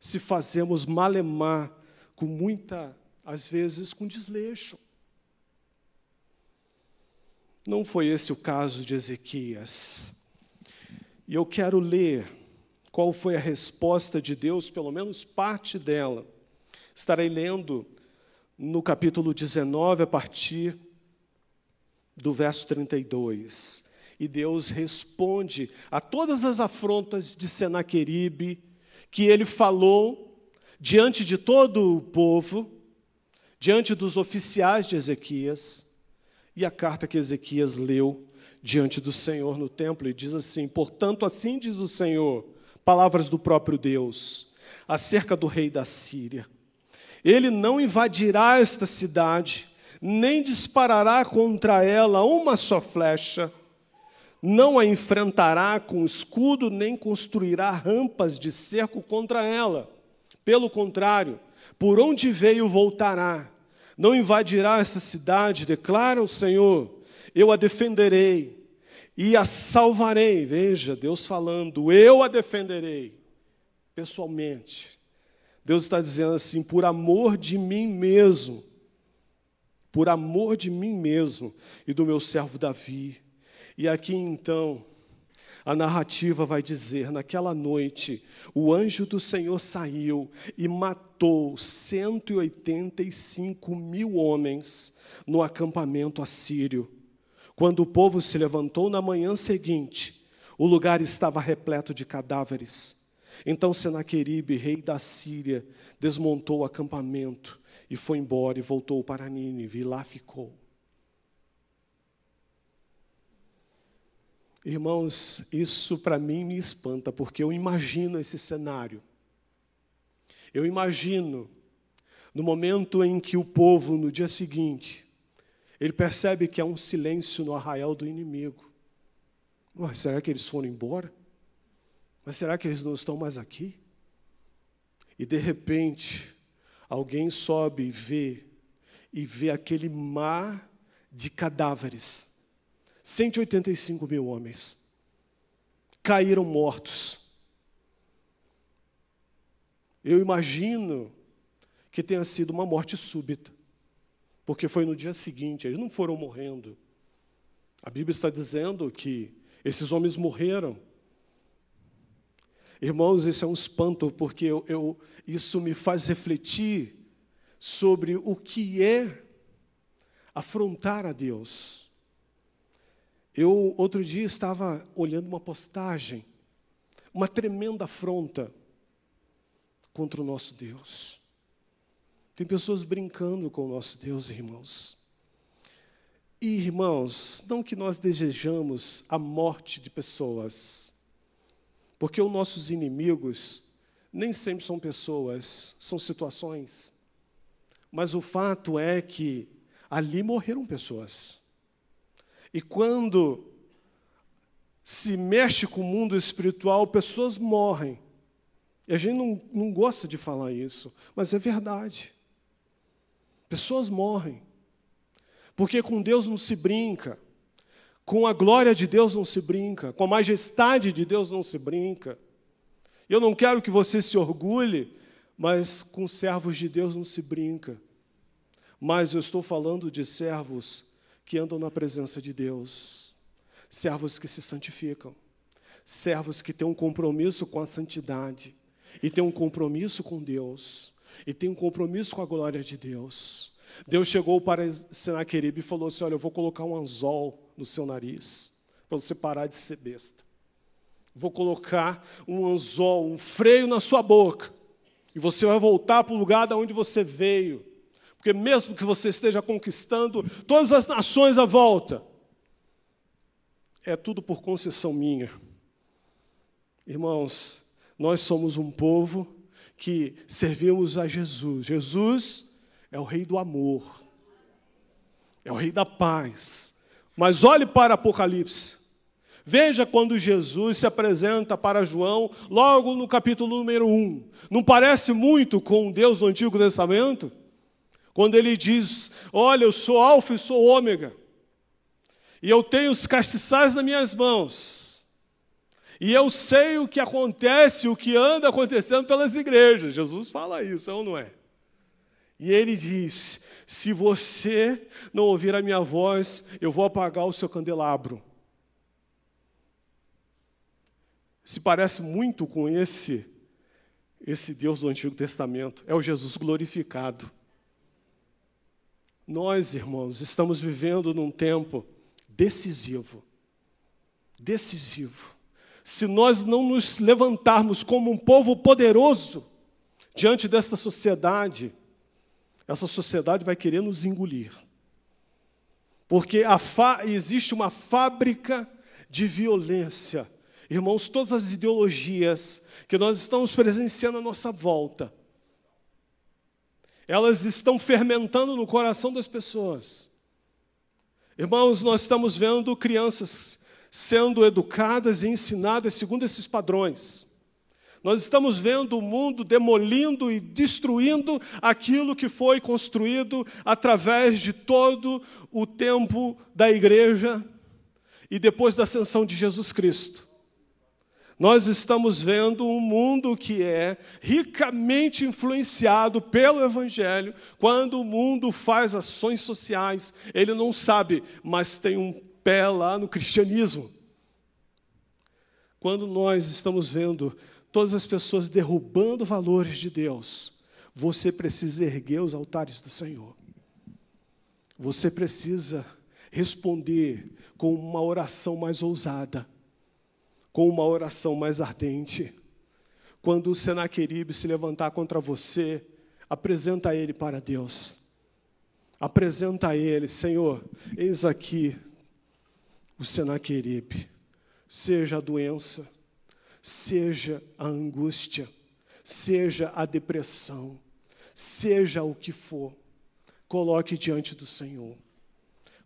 se fazemos malemar com muita, às vezes, com desleixo. Não foi esse o caso de Ezequias. E eu quero ler qual foi a resposta de Deus, pelo menos parte dela. Estarei lendo no capítulo 19, a partir do verso 32. E Deus responde a todas as afrontas de Senaqueribe que ele falou diante de todo o povo, diante dos oficiais de Ezequias, e a carta que Ezequias leu diante do Senhor no templo, e diz assim: Portanto, assim diz o Senhor, palavras do próprio Deus, acerca do rei da Síria. Ele não invadirá esta cidade, nem disparará contra ela uma só flecha, não a enfrentará com escudo, nem construirá rampas de cerco contra ela. Pelo contrário, por onde veio voltará. Não invadirá essa cidade, declara o Senhor. Eu a defenderei e a salvarei. Veja, Deus falando, eu a defenderei pessoalmente. Deus está dizendo assim, por amor de mim mesmo, por amor de mim mesmo e do meu servo Davi, e aqui então, a narrativa vai dizer: naquela noite, o anjo do Senhor saiu e matou 185 mil homens no acampamento assírio. Quando o povo se levantou na manhã seguinte, o lugar estava repleto de cadáveres. Então Senaqueribe, rei da Síria, desmontou o acampamento e foi embora e voltou para Nínive e lá ficou. Irmãos, isso para mim me espanta, porque eu imagino esse cenário. Eu imagino no momento em que o povo, no dia seguinte, ele percebe que há um silêncio no arraial do inimigo. Será que eles foram embora? Mas será que eles não estão mais aqui? E de repente, alguém sobe e vê, e vê aquele mar de cadáveres 185 mil homens caíram mortos. Eu imagino que tenha sido uma morte súbita, porque foi no dia seguinte, eles não foram morrendo. A Bíblia está dizendo que esses homens morreram. Irmãos, isso é um espanto, porque eu, eu, isso me faz refletir sobre o que é afrontar a Deus. Eu, outro dia, estava olhando uma postagem, uma tremenda afronta contra o nosso Deus. Tem pessoas brincando com o nosso Deus, irmãos. E, irmãos, não que nós desejamos a morte de pessoas, porque os nossos inimigos nem sempre são pessoas, são situações. Mas o fato é que ali morreram pessoas. E quando se mexe com o mundo espiritual, pessoas morrem. E a gente não, não gosta de falar isso, mas é verdade. Pessoas morrem. Porque com Deus não se brinca. Com a glória de Deus não se brinca, com a majestade de Deus não se brinca. Eu não quero que você se orgulhe, mas com servos de Deus não se brinca. Mas eu estou falando de servos que andam na presença de Deus, servos que se santificam, servos que têm um compromisso com a santidade, e têm um compromisso com Deus, e têm um compromisso com a glória de Deus. Deus chegou para Senaqueribe e falou assim: Olha, eu vou colocar um anzol no seu nariz, para você parar de ser besta. Vou colocar um anzol, um freio na sua boca, e você vai voltar para o lugar de onde você veio. Porque mesmo que você esteja conquistando todas as nações à volta, é tudo por concessão minha. Irmãos, nós somos um povo que servimos a Jesus. Jesus é o rei do amor, é o rei da paz. Mas olhe para Apocalipse. Veja quando Jesus se apresenta para João, logo no capítulo número 1. Não parece muito com Deus do Antigo Testamento? Quando ele diz: Olha, eu sou Alfa e sou Ômega, e eu tenho os castiçais nas minhas mãos, e eu sei o que acontece, o que anda acontecendo pelas igrejas. Jesus fala isso, é ou não é? E ele diz: Se você não ouvir a minha voz, eu vou apagar o seu candelabro. se parece muito com esse esse Deus do Antigo Testamento, é o Jesus glorificado. Nós, irmãos, estamos vivendo num tempo decisivo. Decisivo. Se nós não nos levantarmos como um povo poderoso diante desta sociedade, essa sociedade vai querer nos engolir. Porque existe uma fábrica de violência Irmãos, todas as ideologias que nós estamos presenciando à nossa volta, elas estão fermentando no coração das pessoas. Irmãos, nós estamos vendo crianças sendo educadas e ensinadas segundo esses padrões. Nós estamos vendo o mundo demolindo e destruindo aquilo que foi construído através de todo o tempo da igreja e depois da ascensão de Jesus Cristo. Nós estamos vendo um mundo que é ricamente influenciado pelo Evangelho. Quando o mundo faz ações sociais, ele não sabe, mas tem um pé lá no cristianismo. Quando nós estamos vendo todas as pessoas derrubando valores de Deus, você precisa erguer os altares do Senhor. Você precisa responder com uma oração mais ousada com uma oração mais ardente. Quando o Senaqueribe se levantar contra você, apresenta ele para Deus. Apresenta ele, Senhor, eis aqui o Senaqueribe. Seja a doença, seja a angústia, seja a depressão, seja o que for, coloque diante do Senhor.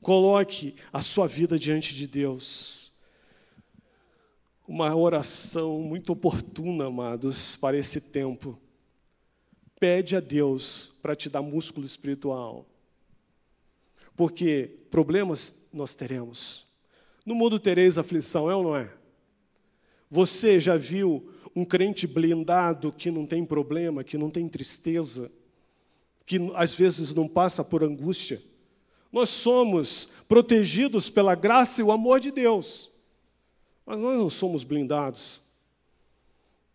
Coloque a sua vida diante de Deus uma oração muito oportuna, amados, para esse tempo. Pede a Deus para te dar músculo espiritual. Porque problemas nós teremos. No mundo tereis aflição, é ou não é? Você já viu um crente blindado que não tem problema, que não tem tristeza, que às vezes não passa por angústia? Nós somos protegidos pela graça e o amor de Deus. Mas nós não somos blindados.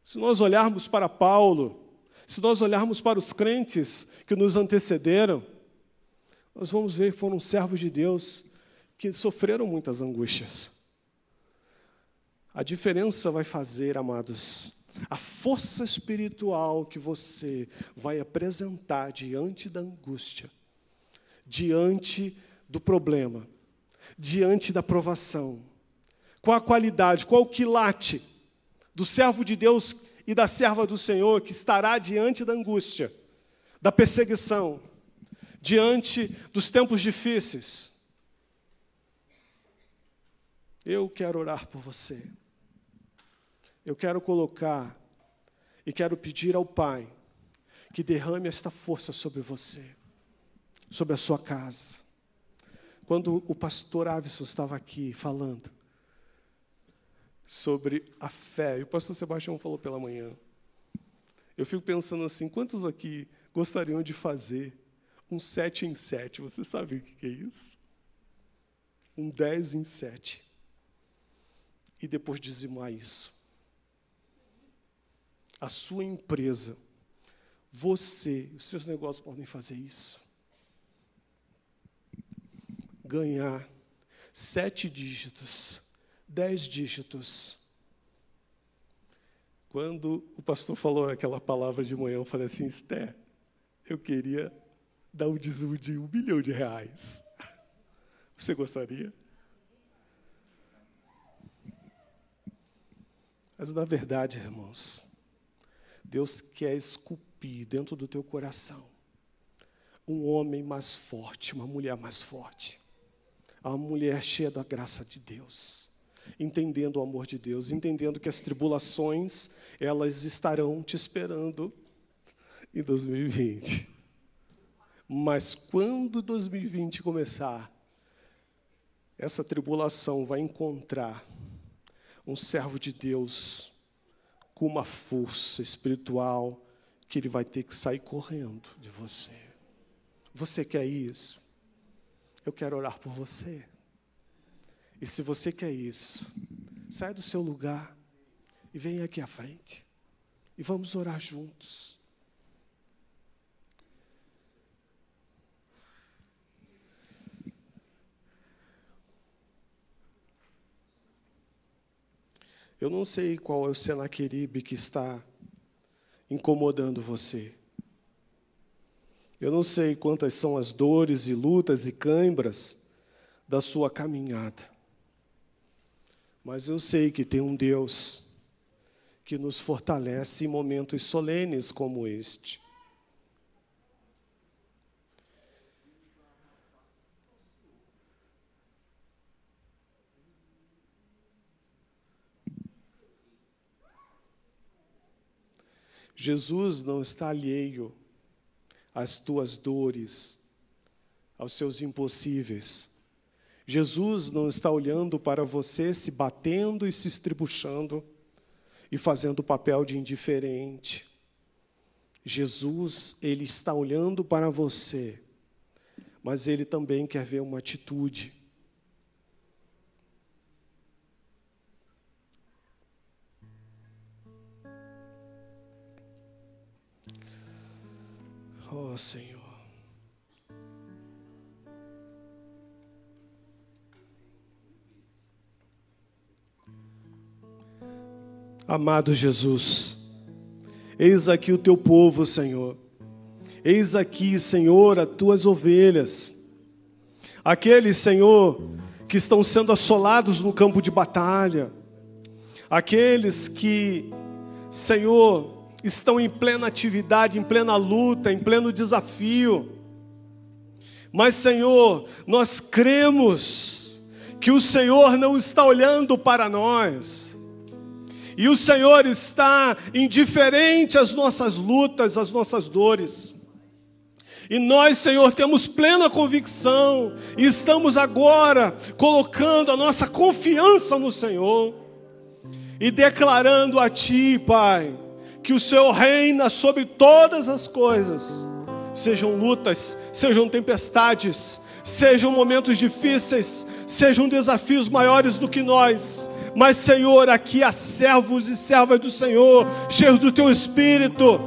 Se nós olharmos para Paulo, se nós olharmos para os crentes que nos antecederam, nós vamos ver que foram servos de Deus que sofreram muitas angústias. A diferença vai fazer, amados, a força espiritual que você vai apresentar diante da angústia, diante do problema, diante da provação qual a qualidade, qual o quilate do servo de Deus e da serva do Senhor que estará diante da angústia, da perseguição, diante dos tempos difíceis. Eu quero orar por você. Eu quero colocar e quero pedir ao Pai que derrame esta força sobre você, sobre a sua casa. Quando o pastor Avison estava aqui falando sobre a fé, e o pastor Sebastião falou pela manhã, eu fico pensando assim: quantos aqui gostariam de fazer um sete em sete? Você sabe o que é isso? Um dez em sete. E depois dizimar isso. A sua empresa, você, os seus negócios podem fazer isso. Ganhar sete dígitos, dez dígitos quando o pastor falou aquela palavra de manhã, eu falei assim, Esther, eu queria dar um dízimo de um milhão de reais. Você gostaria? Mas na verdade, irmãos, Deus quer esculpir dentro do teu coração um homem mais forte, uma mulher mais forte, uma mulher cheia da graça de Deus entendendo o amor de Deus, entendendo que as tribulações, elas estarão te esperando em 2020. Mas quando 2020 começar, essa tribulação vai encontrar um servo de Deus com uma força espiritual que ele vai ter que sair correndo de você. Você quer isso? Eu quero orar por você. E se você quer isso, sai do seu lugar e vem aqui à frente. E vamos orar juntos. Eu não sei qual é o Senaqueribe que está incomodando você. Eu não sei quantas são as dores e lutas e cãibras da sua caminhada. Mas eu sei que tem um Deus que nos fortalece em momentos solenes como este. Jesus não está alheio às tuas dores, aos seus impossíveis. Jesus não está olhando para você se batendo e se estribuchando e fazendo o papel de indiferente. Jesus, ele está olhando para você, mas ele também quer ver uma atitude. Oh, Senhor. Amado Jesus, eis aqui o teu povo, Senhor. Eis aqui, Senhor, as tuas ovelhas. Aqueles, Senhor, que estão sendo assolados no campo de batalha. Aqueles que, Senhor, estão em plena atividade, em plena luta, em pleno desafio. Mas, Senhor, nós cremos que o Senhor não está olhando para nós e o Senhor está indiferente às nossas lutas, às nossas dores. E nós, Senhor, temos plena convicção e estamos agora colocando a nossa confiança no Senhor e declarando a Ti, Pai, que o Senhor reina sobre todas as coisas, sejam lutas, sejam tempestades, sejam momentos difíceis, sejam desafios maiores do que nós, mas, Senhor, aqui há servos e servas do Senhor, cheios do teu espírito.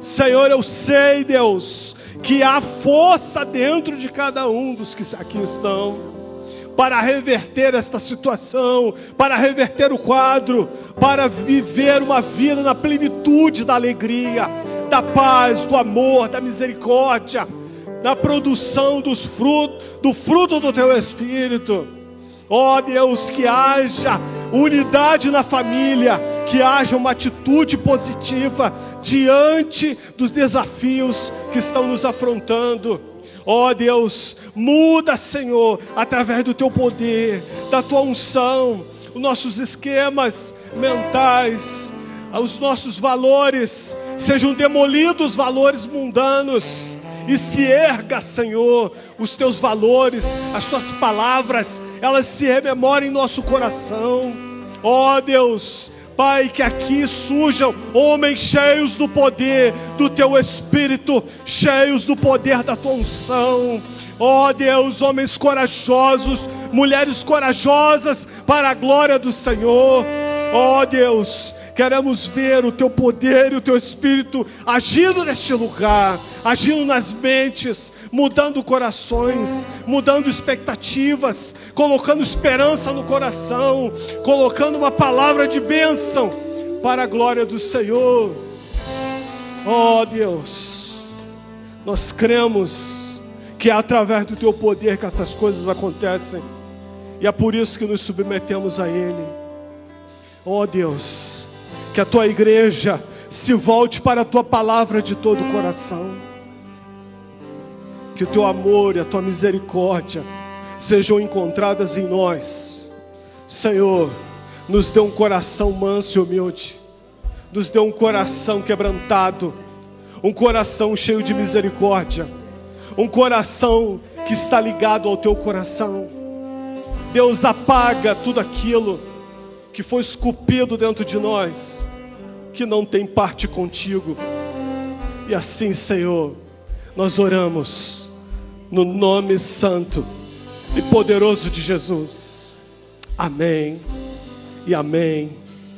Senhor, eu sei, Deus, que há força dentro de cada um dos que aqui estão para reverter esta situação, para reverter o quadro, para viver uma vida na plenitude da alegria, da paz, do amor, da misericórdia, da produção dos frutos, do fruto do teu espírito. Ó oh, Deus, que haja unidade na família, que haja uma atitude positiva diante dos desafios que estão nos afrontando. Ó oh, Deus, muda, Senhor, através do teu poder, da tua unção, os nossos esquemas mentais, os nossos valores, sejam demolidos valores mundanos e se erga, Senhor, os teus valores, as tuas palavras, elas se rememorem em nosso coração. Ó oh, Deus, Pai, que aqui surjam homens cheios do poder do teu Espírito, cheios do poder da tua unção. Ó oh, Deus, homens corajosos, mulheres corajosas para a glória do Senhor. Ó oh, Deus, Queremos ver o teu poder e o teu espírito agindo neste lugar, agindo nas mentes, mudando corações, mudando expectativas, colocando esperança no coração, colocando uma palavra de bênção para a glória do Senhor. Oh Deus, nós cremos que é através do teu poder que essas coisas acontecem, e é por isso que nos submetemos a Ele. Oh Deus, que a tua igreja se volte para a tua palavra de todo o coração. Que o teu amor e a tua misericórdia sejam encontradas em nós. Senhor, nos dê um coração manso e humilde, nos dê um coração quebrantado, um coração cheio de misericórdia, um coração que está ligado ao teu coração. Deus apaga tudo aquilo que foi esculpido dentro de nós, que não tem parte contigo. E assim, Senhor, nós oramos no nome santo e poderoso de Jesus. Amém e amém.